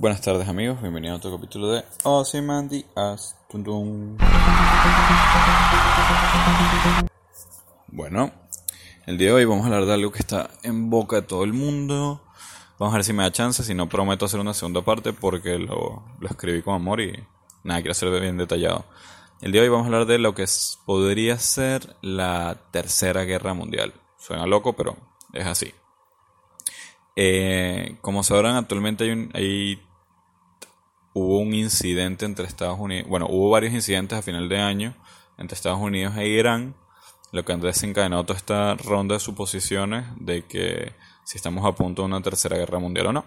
Buenas tardes amigos, bienvenidos a otro capítulo de Ozymandias. Bueno, el día de hoy vamos a hablar de algo que está en boca de todo el mundo. Vamos a ver si me da chance, si no prometo hacer una segunda parte porque lo, lo escribí con amor y nada, quiero hacer bien detallado. El día de hoy vamos a hablar de lo que podría ser la Tercera Guerra Mundial. Suena loco, pero es así. Eh, como sabrán, actualmente hay, un, hay hubo un incidente entre Estados Unidos, bueno, hubo varios incidentes a final de año entre Estados Unidos e Irán, lo que han desencadenado toda esta ronda de suposiciones de que si estamos a punto de una tercera guerra mundial o no.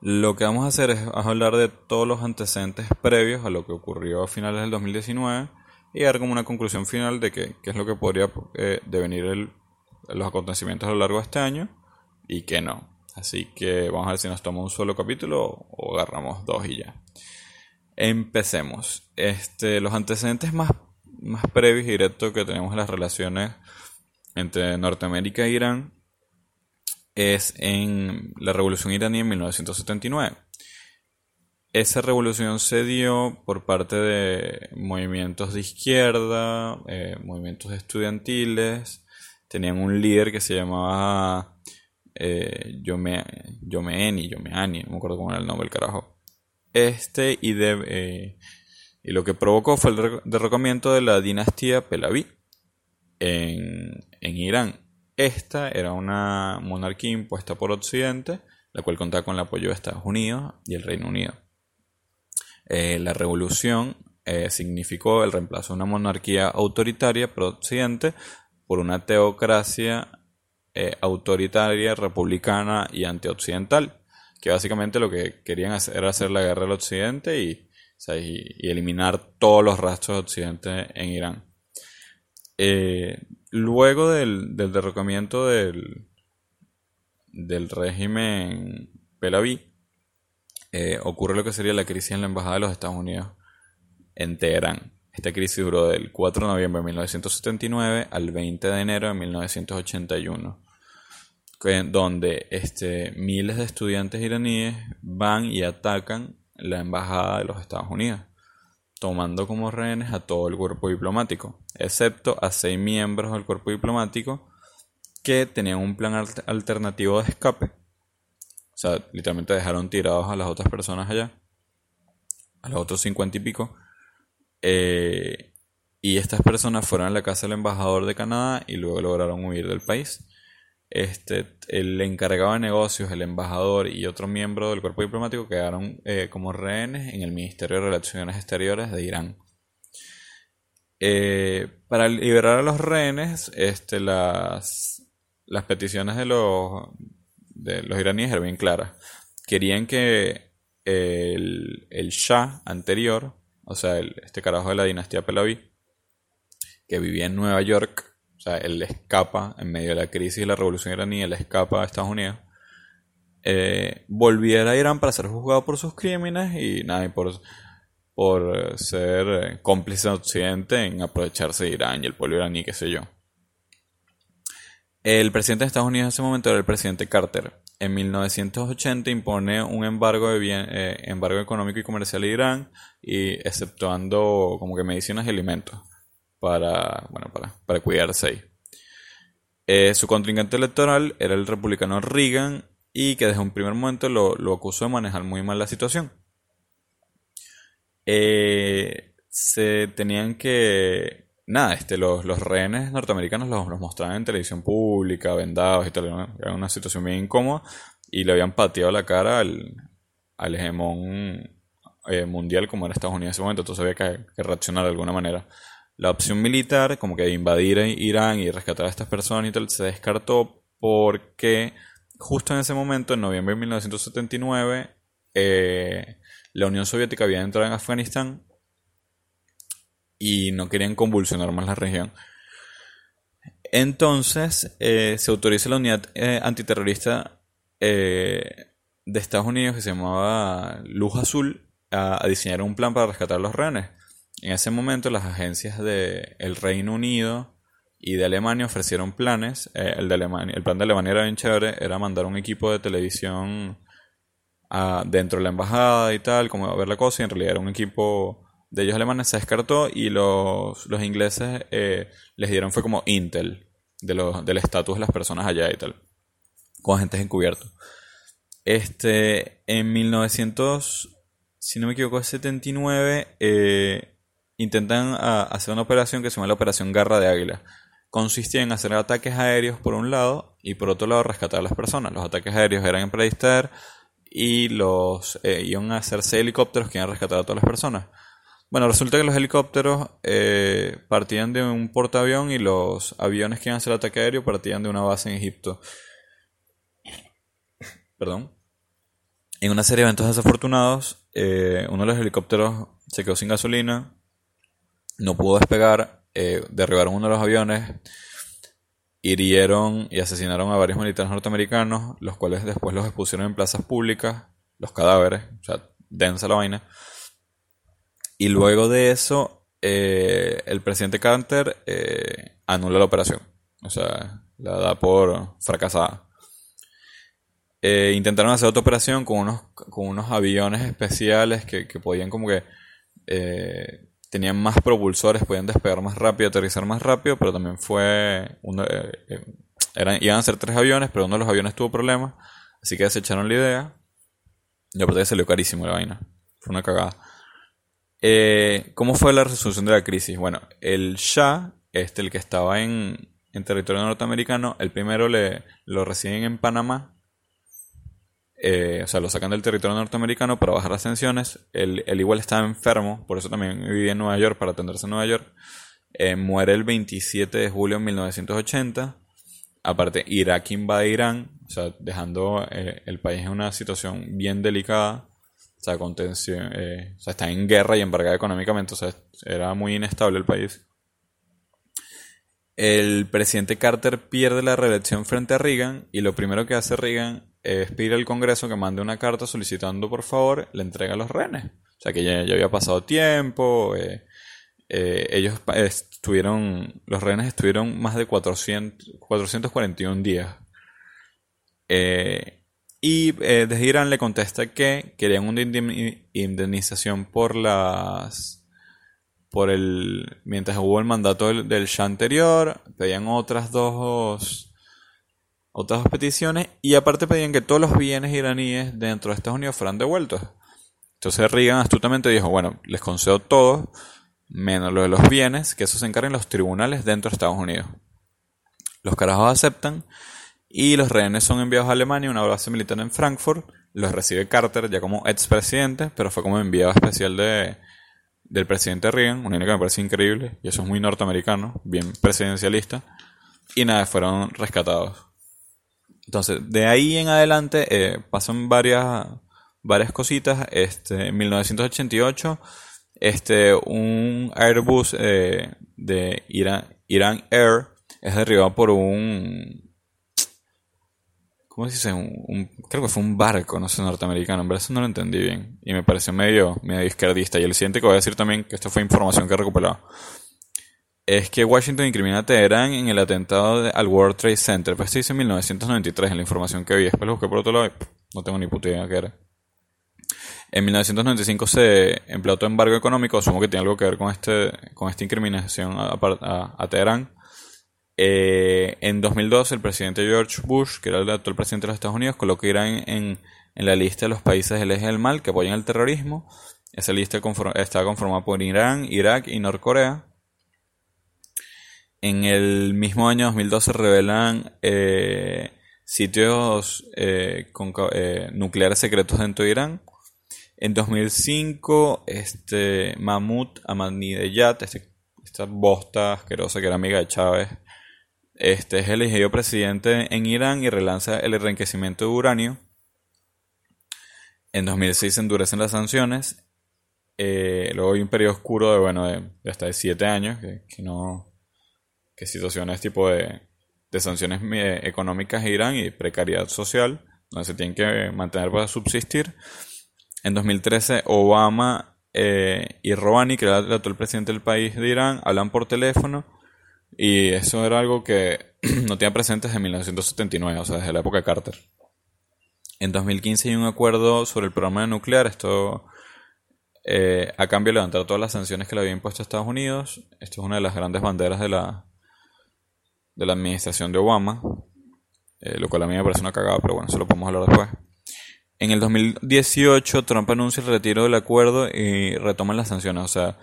Lo que vamos a hacer es hablar de todos los antecedentes previos a lo que ocurrió a finales del 2019 y dar como una conclusión final de qué es lo que podría eh, devenir el, los acontecimientos a lo largo de este año y que no. Así que vamos a ver si nos toma un solo capítulo o agarramos dos y ya. Empecemos. Este, los antecedentes más, más previos y directos que tenemos en las relaciones entre Norteamérica e Irán es en la revolución iraní en 1979. Esa revolución se dio por parte de movimientos de izquierda, eh, movimientos estudiantiles. Tenían un líder que se llamaba eh, Yome, Yomeani, no me acuerdo cómo era el nombre del carajo. Este y, de, eh, y lo que provocó fue el derrocamiento de la dinastía Pelaví en, en Irán. Esta era una monarquía impuesta por Occidente, la cual contaba con el apoyo de Estados Unidos y el Reino Unido. Eh, la revolución eh, significó el reemplazo de una monarquía autoritaria por Occidente por una teocracia eh, autoritaria, republicana y antioccidental, que básicamente lo que querían hacer era hacer la guerra al occidente y, eliminar todos los rastros de occidente en Irán. Eh, luego del, derrocamiento del, del régimen Pelaví, eh, ocurre lo que sería la crisis en la Embajada de los Estados Unidos en Teherán. Esta crisis duró del 4 de noviembre de 1979 al 20 de enero de 1981, donde este, miles de estudiantes iraníes van y atacan la embajada de los Estados Unidos, tomando como rehenes a todo el cuerpo diplomático, excepto a seis miembros del cuerpo diplomático que tenían un plan alternativo de escape. O sea, literalmente dejaron tirados a las otras personas allá, a los otros cincuenta y pico, eh, y estas personas fueron a la casa del embajador de Canadá y luego lograron huir del país. Este, el encargado de negocios, el embajador y otro miembro del cuerpo diplomático quedaron eh, como rehenes en el Ministerio de Relaciones Exteriores de Irán. Eh, para liberar a los rehenes, este, las, las peticiones de los, de los iraníes eran bien claras. Querían que el, el Shah anterior o sea, este carajo de la dinastía Pelaví, que vivía en Nueva York, o sea, él escapa en medio de la crisis de la revolución iraní, él escapa a Estados Unidos, eh, volviera a Irán para ser juzgado por sus crímenes y nada, y por, por ser eh, cómplice de Occidente en aprovecharse de Irán y el pueblo iraní, qué sé yo. El presidente de Estados Unidos en ese momento era el presidente Carter. En 1980 impone un embargo, de bien, eh, embargo económico y comercial a Irán, y exceptuando como que medicinas y alimentos para, bueno, para, para cuidarse ahí. Eh, su contrincante electoral era el republicano Reagan y que desde un primer momento lo, acusó de manejar muy mal la situación. Eh, se tenían que nada, este, los, los rehenes norteamericanos los, los, mostraban en televisión pública, vendados y tal. Era una situación bien incómoda y le habían pateado la cara al, al hegemón eh, mundial como era Estados Unidos en ese momento. Entonces había que, reaccionar de alguna manera. La opción militar, como que invadir Irán y rescatar a estas personas y tal, se descartó porque justo en ese momento, en noviembre de 1979, eh, la Unión Soviética había entrado en Afganistán y no querían convulsionar más la región. Entonces eh, se autoriza la unidad eh, antiterrorista eh, de Estados Unidos que se llamaba Luz Azul a, diseñar un plan para rescatar a los rehenes. En ese momento las agencias del el Reino Unido y de Alemania ofrecieron planes. el, de Alemania, el plan de Alemania era bien chévere, era mandar un equipo de televisión dentro de la embajada y tal, como a ver la cosa, y en realidad era un equipo de ellos alemanes, se descartó y los, los ingleses eh, les dieron fue como Intel de los, del estatus de las personas allá y tal, con agentes encubiertos. Este, en 1900, si no me equivoco, 79, eh, intentan ah, hacer una operación que se llama la Operación Garra de Águila. Consistía en hacer ataques aéreos por un lado y por otro lado rescatar a las personas. Los ataques aéreos eran en Predister y los eh, iban a hacerse helicópteros que iban a rescatar a todas las personas. Bueno, resulta que los helicópteros eh, partían de un portaavión y los aviones que iban a hacer el ataque aéreo partían de una base en Egipto. Perdón. En una serie de eventos desafortunados, eh, uno de los helicópteros se quedó sin gasolina, no pudo despegar, eh, derribaron uno de los aviones, hirieron y asesinaron a varios militares norteamericanos, los cuales después los expusieron en plazas públicas, los cadáveres, o sea, densa la vaina. Y luego de eso, eh, el presidente Carter eh, anula la operación. O sea, la da por fracasada. Intentaron hacer otra operación con unos, con unos aviones especiales que, podían como que... tenían más propulsores, podían despegar más rápido, aterrizar más rápido, pero también fue... Uno, eran, iban a ser tres aviones, pero uno de los aviones tuvo problemas, así que desecharon la idea. Y aparte salió carísimo la vaina. Fue una cagada. Eh, ¿Cómo fue la resolución de la crisis? Bueno, el Shah, este, el que estaba en, territorio norteamericano, el primero le, lo reciben en Panamá. Eh, o sea, lo sacan del territorio norteamericano para bajar las tensiones. Él, igual estaba enfermo, por eso también vivía en Nueva York, para atenderse en Nueva York. Eh, muere el 27 de julio de 1980. Aparte, Irak invade Irán, o sea, dejando el país en una situación bien delicada. O sea, eh, o sea, está en guerra y embargada económicamente, o sea, era muy inestable el país. El presidente Carter pierde la reelección frente a Reagan y lo primero que hace Reagan es pedir al Congreso que mande una carta solicitando por favor la entrega a los rehenes. O sea, que ya, había pasado tiempo, eh, eh, ellos estuvieron, los rehenes estuvieron más de 400, 441 días. Eh, y eh, desde Irán le contesta que querían una indemnización por las. por el. mientras hubo el mandato del, Shah anterior, pedían otras dos. Otras dos peticiones, y aparte pedían que todos los bienes iraníes dentro de Estados Unidos fueran devueltos. Entonces Reagan astutamente dijo: bueno, les concedo todo, menos lo de los bienes, que eso se encarguen los tribunales dentro de Estados Unidos. Los carajos aceptan y los rehenes son enviados a Alemania, una base militar en Frankfurt. Los recibe Carter ya como expresidente, pero fue como enviado especial de, del presidente Reagan, una idea que me parece increíble, y eso es muy norteamericano, bien presidencialista. Y nada, fueron rescatados. Entonces, de ahí en adelante eh, pasan varias, varias cositas. Este, en 1988, este, un Airbus eh, de Iran, Iran Air es derribado por un ¿Cómo se dice? Un, creo que fue un barco, no sé, norteamericano. En verdad eso no lo entendí bien. Y me pareció medio, medio izquierdista. Y el siguiente que voy a decir también, que esto fue información que he recuperado, es que Washington incrimina a Teherán en el atentado al World Trade Center. Pues esto dice en 1993 en la información que vi. Después lo busqué por otro lado y no tengo ni puta idea qué era. En 1995 se empleó otro embargo económico, asumo que tiene algo que ver con este con esta incriminación a Teherán eh, en 2002, el presidente George Bush, que era el actual presidente de los Estados Unidos, colocó Irán en, la lista de los países del eje del mal que apoyan el terrorismo. Esa lista está conformada por Irán, Irak y Norcorea. En el mismo año 2012 se revelan eh, sitios eh, nucleares secretos dentro de Irán. En 2005, este, Mahmoud Ahmadinejad, este, esta bosta asquerosa que era amiga de Chávez, este es elegido presidente en Irán y relanza el enriquecimiento de uranio. En 2006 se endurecen las sanciones. Eh, luego hay un periodo oscuro de, bueno, de, hasta de 7 años, que, no... que situaciones tipo de, de sanciones eh, económicas Irán y precariedad social, donde se tienen que mantener para subsistir. En 2013 Obama eh, y Rouhani, que era el actual presidente del país de Irán, hablan por teléfono y eso era algo que no tenía presente desde 1979, o sea, desde la época de Carter. En 2015 hay un acuerdo sobre el programa nuclear. Esto eh, a cambio de levantar todas las sanciones que le había impuesto a Estados Unidos. Esto es una de las grandes banderas de la, de la administración de Obama. Eh, lo cual a mí me parece una cagada, pero bueno, eso lo podemos hablar después. En el 2018 Trump anuncia el retiro del acuerdo y retoma las sanciones. O sea,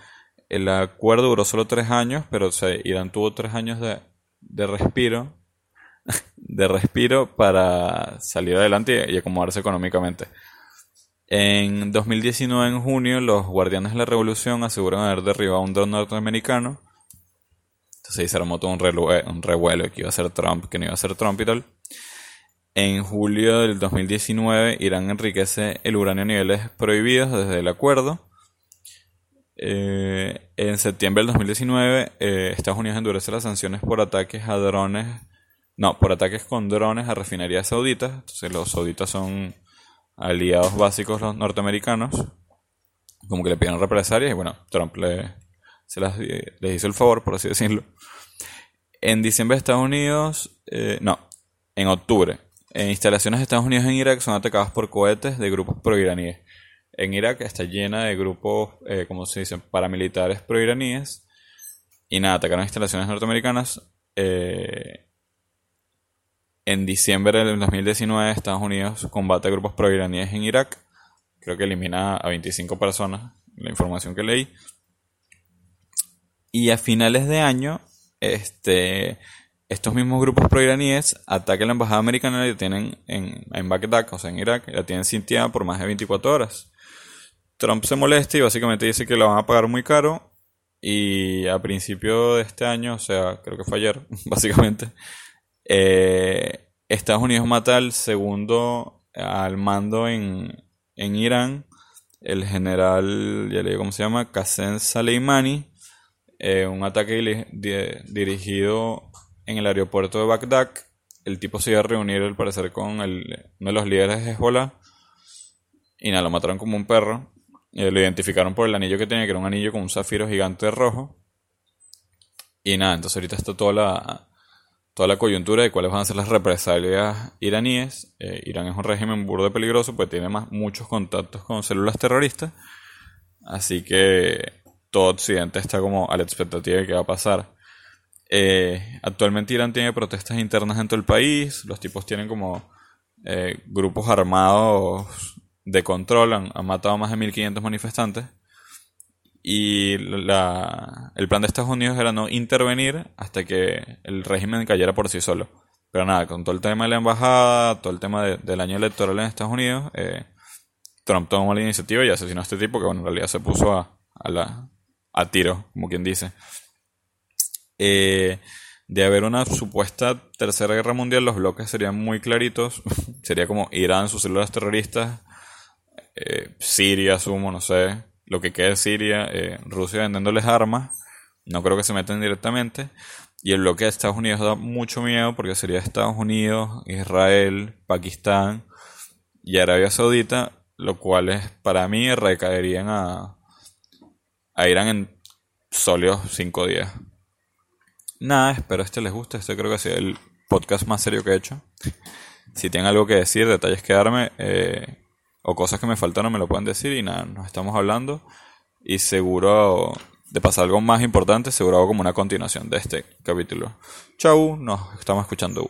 el acuerdo duró solo tres años, pero Irán tuvo tres años de, de respiro de respiro para salir adelante y, acomodarse económicamente. En 2019, en junio, los guardianes de la revolución aseguran haber derribado un dron norteamericano. Se armó todo un, un revuelo que iba a ser Trump, que no iba a ser Trump y tal. En julio del 2019, Irán enriquece el uranio a niveles prohibidos desde el acuerdo. Eh, en septiembre del 2019, eh, Estados Unidos endurece las sanciones por ataques a drones no, por ataques con drones a refinerías sauditas. Entonces los sauditas son aliados básicos los norteamericanos. Como que le pidieron represalias y bueno, Trump le, se las, les hizo el favor, por así decirlo. En diciembre Estados Unidos, eh, no, en octubre, en instalaciones de Estados Unidos en Irak son atacadas por cohetes de grupos pro-iraníes. En Irak está llena de grupos, eh, como se dicen, paramilitares pro-iraníes. Y nada, atacaron instalaciones norteamericanas. Eh, en diciembre del 2019, Estados Unidos combate a grupos pro-iraníes en Irak. Creo que elimina a 25 personas, la información que leí. Y a finales de año, este, estos mismos grupos pro-iraníes atacan la embajada americana y la tienen en, en Bagdad, o sea, en Irak, y la tienen sitiada por más de 24 horas. Trump se molesta y básicamente dice que la van a pagar muy caro. Y a principio de este año, o sea, creo que fue ayer, básicamente, eh, Estados Unidos mata al segundo al mando en, en Irán, el general, ya le digo cómo se llama, Qasem Soleimani, eh, un ataque dirigido en el aeropuerto de Bagdad. El tipo se iba a reunir, al parecer, con el, uno de los líderes de Hezbollah. Y nada, lo mataron como un perro. Eh, lo identificaron por el anillo que tenía, que era un anillo con un zafiro gigante rojo. Y nada, entonces ahorita está toda la, toda la coyuntura de cuáles van a ser las represalias iraníes. Eh, Irán es un régimen burdo peligroso, pues tiene más, muchos contactos con células terroristas. Así que todo Occidente está como a la expectativa de qué va a pasar. Eh, actualmente Irán tiene protestas internas en todo el país. Los tipos tienen como eh, grupos armados de control. Han, han matado más de 1.500 manifestantes. Y la, el plan de Estados Unidos era no intervenir hasta que el régimen cayera por sí solo. Pero nada, con todo el tema de la embajada, todo el tema del año electoral en Estados Unidos, eh, Trump tomó la iniciativa y asesinó a este tipo que bueno, en realidad se puso a, a, la, a tiro, como quien dice. Eh, de haber una supuesta tercera guerra mundial, los bloques serían muy claritos. Sería como Irán, sus células terroristas, eh, Siria, sumo, no sé, lo que queda de Siria, eh, Rusia vendiéndoles armas, no creo que se metan directamente. Y el bloque de Estados Unidos da mucho miedo porque sería Estados Unidos, Israel, Pakistán y Arabia Saudita, lo cual es, para mí recaerían a, a Irán en sólidos cinco días. Nada, espero este les guste. Este creo que sea el podcast más serio que he hecho. Si tienen algo que decir, detalles que darme, eh, o cosas que me faltaron me lo pueden decir y nada, nos estamos hablando y seguro de pasar algo más importante, seguro hago como una continuación de este capítulo. Chau, nos estamos escuchando.